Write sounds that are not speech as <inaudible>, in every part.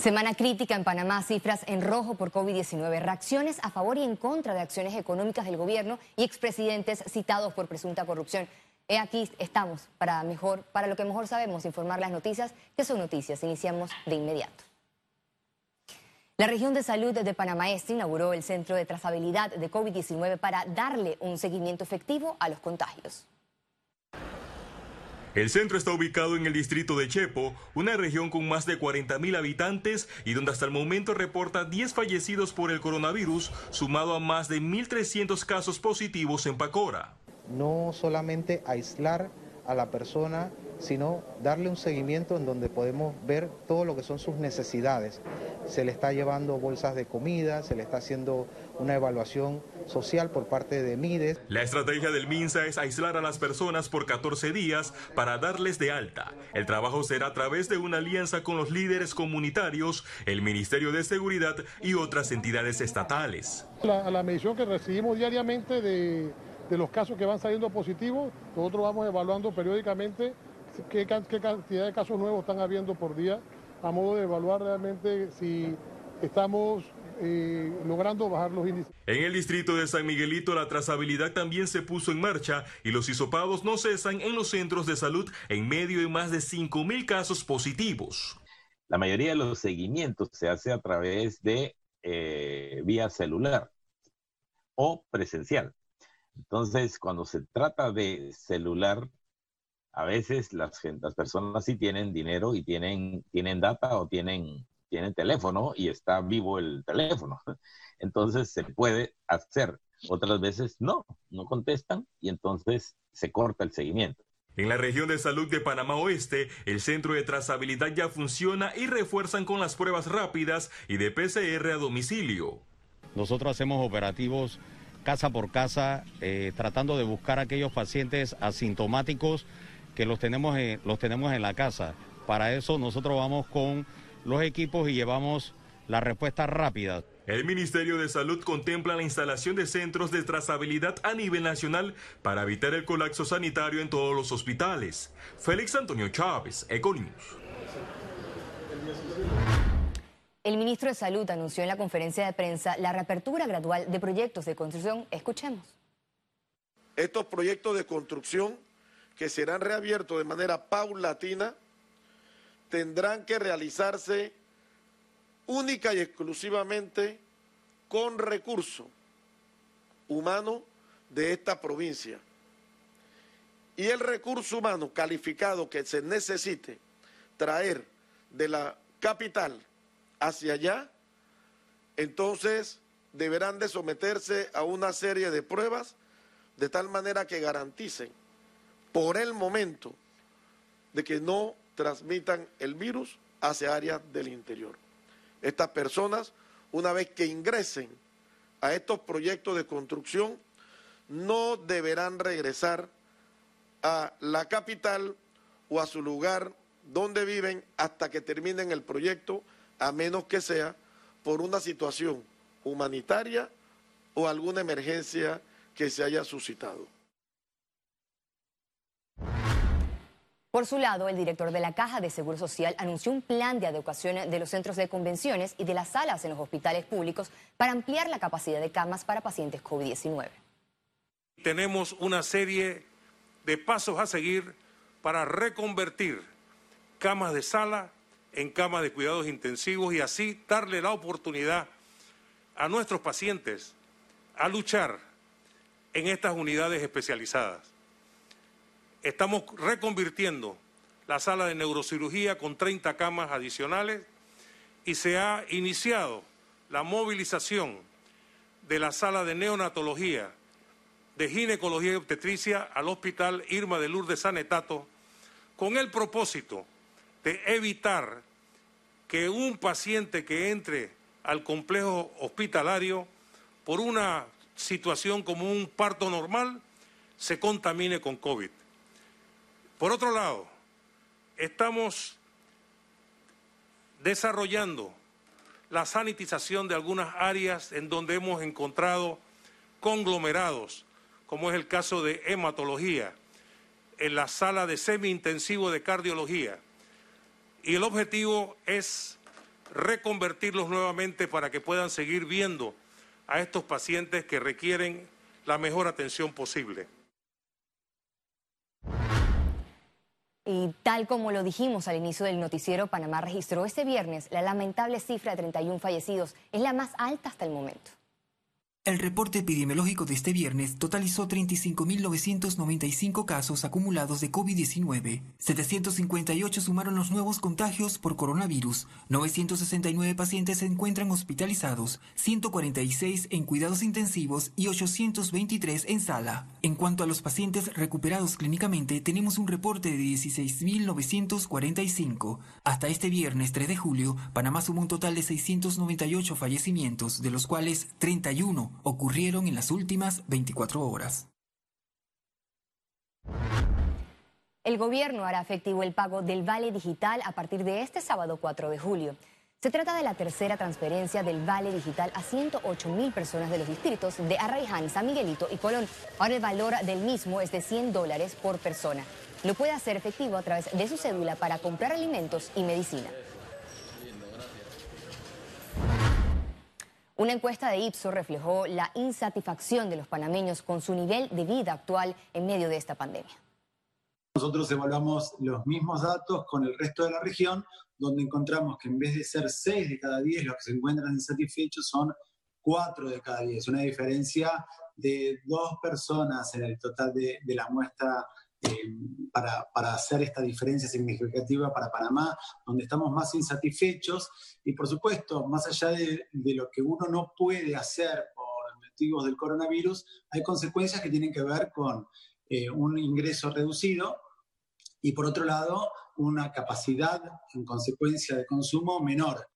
Semana crítica en Panamá, cifras en rojo por COVID-19, reacciones a favor y en contra de acciones económicas del gobierno y expresidentes citados por presunta corrupción. He aquí estamos para mejor, para lo que mejor sabemos, informar las noticias que son noticias. Iniciamos de inmediato. La región de salud de Panamá Este inauguró el centro de trazabilidad de COVID-19 para darle un seguimiento efectivo a los contagios. El centro está ubicado en el distrito de Chepo, una región con más de 40.000 habitantes y donde hasta el momento reporta 10 fallecidos por el coronavirus, sumado a más de 1.300 casos positivos en Pacora. No solamente aislar a la persona sino darle un seguimiento en donde podemos ver todo lo que son sus necesidades. Se le está llevando bolsas de comida, se le está haciendo una evaluación social por parte de MIDES. La estrategia del MINSA es aislar a las personas por 14 días para darles de alta. El trabajo será a través de una alianza con los líderes comunitarios, el Ministerio de Seguridad y otras entidades estatales. La, la medición que recibimos diariamente de, de los casos que van saliendo positivos, nosotros vamos evaluando periódicamente qué, cantidad de casos nuevos están habiendo por día, a modo de evaluar realmente si estamos eh, logrando bajar los índices. En el distrito de San Miguelito la trazabilidad también se puso en marcha y los hisopados no cesan en los centros de salud en medio de más de 5.000 casos positivos. La mayoría de los seguimientos se hace a través de eh, vía celular o presencial. Entonces, cuando se trata de celular, a veces las, las personas sí tienen dinero y tienen, tienen data o tienen, tienen teléfono y está vivo el teléfono. <laughs> Entonces se puede hacer. Otras veces no, no contestan y entonces se corta el seguimiento. En la región de salud de Panamá Oeste, el centro de trazabilidad ya funciona y refuerzan con las pruebas rápidas y de PCR a domicilio. Nosotros hacemos operativos casa por casa, eh, tratando de buscar a aquellos pacientes asintomáticos que los tenemos, en, los tenemos en la casa. Para eso nosotros vamos con los equipos y llevamos la respuesta rápida. El Ministerio de Salud contempla la instalación de centros de trazabilidad a nivel nacional para evitar el colapso sanitario en todos los hospitales. Félix Antonio Chávez, Econius. El ministro de Salud anunció en la conferencia de prensa la reapertura gradual de proyectos de construcción. Escuchemos. Estos proyectos de construcción que serán reabiertos de manera paulatina, tendrán que realizarse única y exclusivamente con recurso humano de esta provincia. Y el recurso humano calificado que se necesite traer de la capital hacia allá, entonces deberán de someterse a una serie de pruebas de tal manera que garanticen por el momento de que no transmitan el virus hacia áreas del interior. Estas personas, una vez que ingresen a estos proyectos de construcción, no deberán regresar a la capital o a su lugar donde viven hasta que terminen el proyecto, a menos que sea por una situación humanitaria o alguna emergencia que se haya suscitado. Por su lado, el director de la Caja de Seguro Social anunció un plan de adecuación de los centros de convenciones y de las salas en los hospitales públicos para ampliar la capacidad de camas para pacientes COVID-19. Tenemos una serie de pasos a seguir para reconvertir camas de sala en camas de cuidados intensivos y así darle la oportunidad a nuestros pacientes a luchar en estas unidades especializadas. Estamos reconvirtiendo la sala de neurocirugía con 30 camas adicionales y se ha iniciado la movilización de la sala de neonatología, de ginecología y obstetricia al Hospital Irma de Lourdes Sanetato con el propósito de evitar que un paciente que entre al complejo hospitalario por una situación como un parto normal se contamine con COVID. Por otro lado, estamos desarrollando la sanitización de algunas áreas en donde hemos encontrado conglomerados, como es el caso de hematología, en la sala de semi-intensivo de cardiología. Y el objetivo es reconvertirlos nuevamente para que puedan seguir viendo a estos pacientes que requieren la mejor atención posible. Y tal como lo dijimos al inicio del noticiero, Panamá registró este viernes la lamentable cifra de 31 fallecidos. Es la más alta hasta el momento. El reporte epidemiológico de este viernes totalizó 35.995 casos acumulados de COVID-19. 758 sumaron los nuevos contagios por coronavirus. 969 pacientes se encuentran hospitalizados, 146 en cuidados intensivos y 823 en sala. En cuanto a los pacientes recuperados clínicamente, tenemos un reporte de 16.945. Hasta este viernes 3 de julio, Panamá sumó un total de 698 fallecimientos, de los cuales 31 ocurrieron en las últimas 24 horas. El gobierno hará efectivo el pago del Vale Digital a partir de este sábado 4 de julio. Se trata de la tercera transferencia del Vale Digital a 108 mil personas de los distritos de Arraiján, San Miguelito y Colón. Ahora el valor del mismo es de 100 dólares por persona. Lo puede hacer efectivo a través de su cédula para comprar alimentos y medicina. Una encuesta de Ipsos reflejó la insatisfacción de los panameños con su nivel de vida actual en medio de esta pandemia. Nosotros evaluamos los mismos datos con el resto de la región, donde encontramos que en vez de ser 6 de cada 10 los que se encuentran insatisfechos, son 4 de cada 10. Una diferencia de dos personas en el total de, de la muestra eh, para, para, hacer esta diferencia significativa para Panamá, donde estamos más insatisfechos y por supuesto, más allá de, de lo que uno no puede hacer por motivos del coronavirus, hay consecuencias que tienen que ver con eh, un ingreso reducido y por otro lado, una capacidad en consecuencia de consumo menor.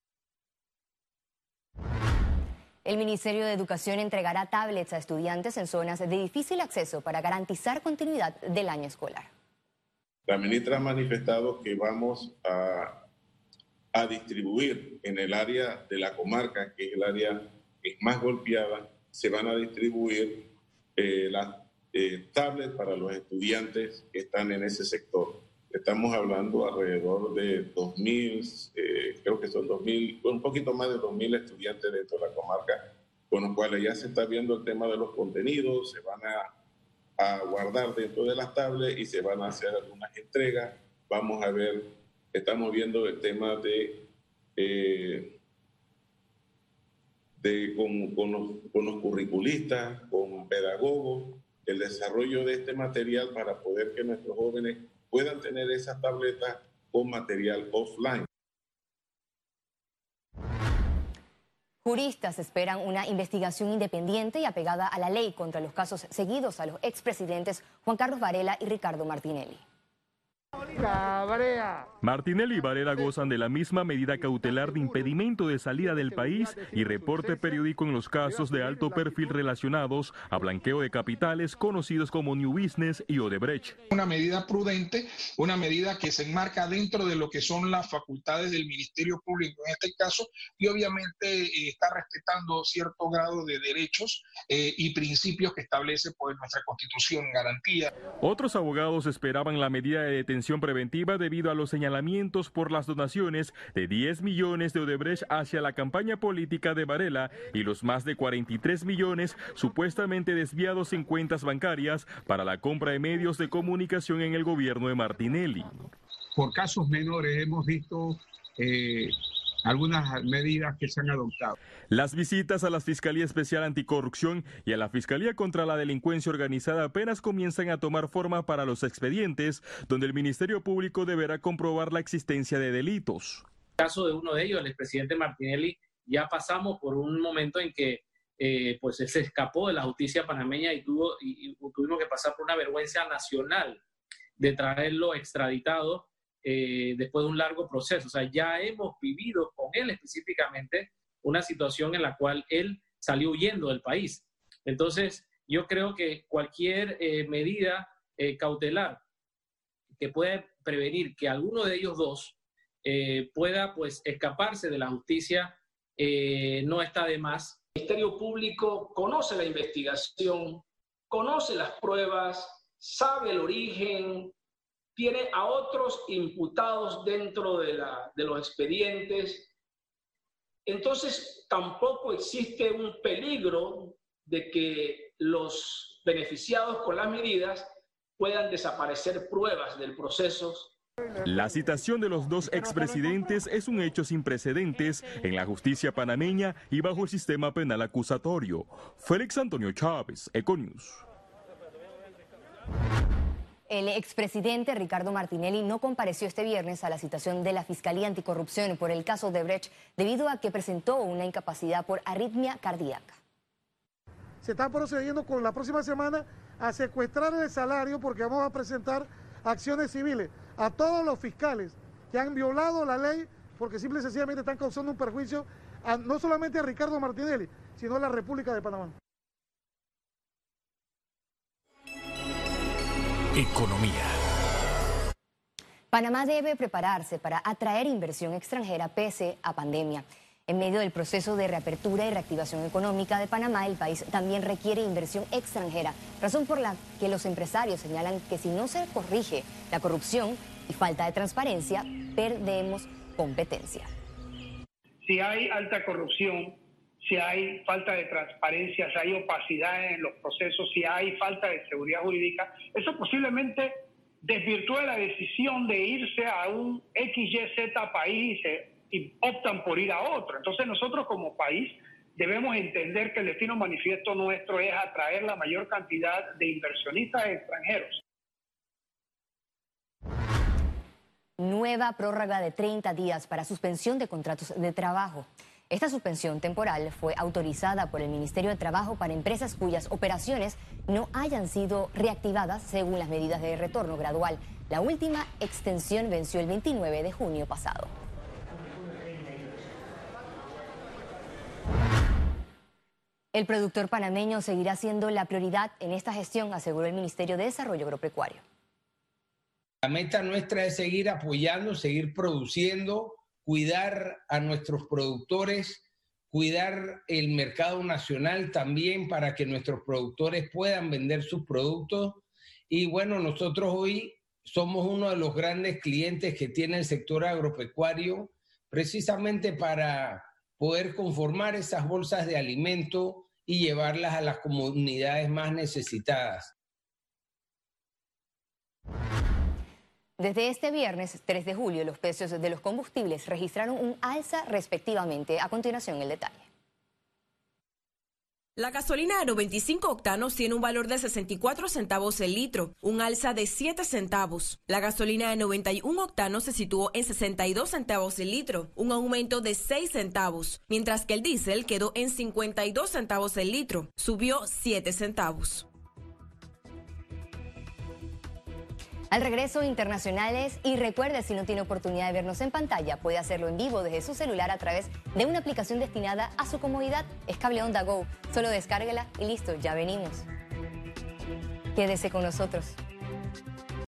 El Ministerio de Educación entregará tablets a estudiantes en zonas de difícil acceso para garantizar continuidad del año escolar. La ministra ha manifestado que vamos a, a distribuir en el área de la comarca, que es el área más golpeada, se van a distribuir eh, las eh, tablets para los estudiantes que están en ese sector. Estamos hablando alrededor de 2.000, eh, creo que son 2.000, un poquito más de 2.000 estudiantes dentro de la comarca, con los cuales ya se está viendo el tema de los contenidos, se van a, guardar dentro de las tablets y se van a hacer algunas entregas. Vamos a ver, estamos viendo el tema de, eh, de con, con, los, con los curriculistas, con pedagogos, el desarrollo de este material para poder que nuestros jóvenes puedan tener esa tableta con material offline. Juristas esperan una investigación independiente y apegada a la ley contra los casos seguidos a los expresidentes Juan Carlos Varela y Ricardo Martinelli. Cabrea. Martinelli y Varela gozan de la misma medida cautelar de impedimento de salida del país y reporte periódico en los casos de alto perfil relacionados a blanqueo de capitales conocidos como New Business y Odebrecht. Una medida prudente, una medida que se enmarca dentro de lo que son las facultades del Ministerio Público en este caso y obviamente eh, está respetando cierto grado de derechos eh, y principios que establece pues, nuestra Constitución, garantía. Otros abogados esperaban la medida de detención preventiva debido a los señalamientos por las donaciones de 10 millones de Odebrecht hacia la campaña política de Varela y los más de 43 millones supuestamente desviados en cuentas bancarias para la compra de medios de comunicación en el gobierno de Martinelli. Por casos menores hemos visto eh, algunas medidas que se han adoptado. Las visitas a la Fiscalía Especial Anticorrupción y a la Fiscalía contra la Delincuencia Organizada apenas comienzan a tomar forma para los expedientes, donde el Ministerio Público deberá comprobar la existencia de delitos. En el caso de uno de ellos, el expresidente Martinelli, ya pasamos por un momento en que eh, pues se escapó de la justicia panameña y, tuvo, y, y tuvimos que pasar por una vergüenza nacional de traerlo extraditado eh, después de un largo proceso. O sea, ya hemos vivido con él específicamente una situación en la cual él salió huyendo del país. Entonces, yo creo que cualquier eh, medida eh, cautelar que pueda prevenir que alguno de ellos dos eh, pueda pues escaparse de la justicia eh, no está de más. El Ministerio Público conoce la investigación, conoce las pruebas, sabe el origen, tiene a otros imputados dentro de, la, de los expedientes entonces tampoco existe un peligro de que los beneficiados con las medidas puedan desaparecer pruebas del proceso la citación de los dos expresidentes es un hecho sin precedentes en la justicia panameña y bajo el sistema penal acusatorio. Félix Antonio Chávez, Econius. El expresidente Ricardo Martinelli no compareció este viernes a la citación de la Fiscalía Anticorrupción por el caso de Brecht debido a que presentó una incapacidad por arritmia cardíaca. Se está procediendo con la próxima semana a secuestrar el salario porque vamos a presentar acciones civiles a todos los fiscales que han violado la ley porque simple y sencillamente están causando un perjuicio no solamente a Ricardo Martinelli, sino a la República de Panamá. Economía. Panamá debe prepararse para atraer inversión extranjera pese a pandemia. En medio del proceso de reapertura y reactivación económica de Panamá, el país también requiere inversión extranjera, razón por la que los empresarios señalan que si no se corrige la corrupción y falta de transparencia, perdemos competencia. Si hay alta corrupción, si hay falta de transparencia, si hay opacidad en los procesos, si hay falta de seguridad jurídica, eso posiblemente desvirtúe la decisión de irse a un XYZ país y optan por ir a otro. Entonces nosotros como país debemos entender que el destino manifiesto nuestro es atraer la mayor cantidad de inversionistas extranjeros. Nueva prórroga de 30 días para suspensión de contratos de trabajo. Esta suspensión temporal fue autorizada por el Ministerio de Trabajo para empresas cuyas operaciones no hayan sido reactivadas según las medidas de retorno gradual. La última extensión venció el 29 de junio pasado. El productor panameño seguirá siendo la prioridad en esta gestión, aseguró el Ministerio de Desarrollo Agropecuario. La meta nuestra es seguir apoyando, seguir produciendo, cuidar a nuestros productores, cuidar el mercado nacional también para que nuestros productores puedan vender sus productos. Y bueno, nosotros hoy somos uno de los grandes clientes que tiene el sector agropecuario, precisamente para poder conformar esas bolsas de alimento y llevarlas a las comunidades más necesitadas. Desde este viernes 3 de julio, los precios de los combustibles registraron un alza respectivamente. A continuación, el detalle. La gasolina de 95 octanos tiene un valor de 64 centavos el litro, un alza de 7 centavos. La gasolina de 91 octanos se situó en 62 centavos el litro, un aumento de 6 centavos, mientras que el diésel quedó en 52 centavos el litro, subió 7 centavos. Al regreso, internacionales. Y recuerde, si no tiene oportunidad de vernos en pantalla, puede hacerlo en vivo desde su celular a través de una aplicación destinada a su comodidad. Es Cable Onda Go. Solo descárguela y listo, ya venimos. Quédese con nosotros.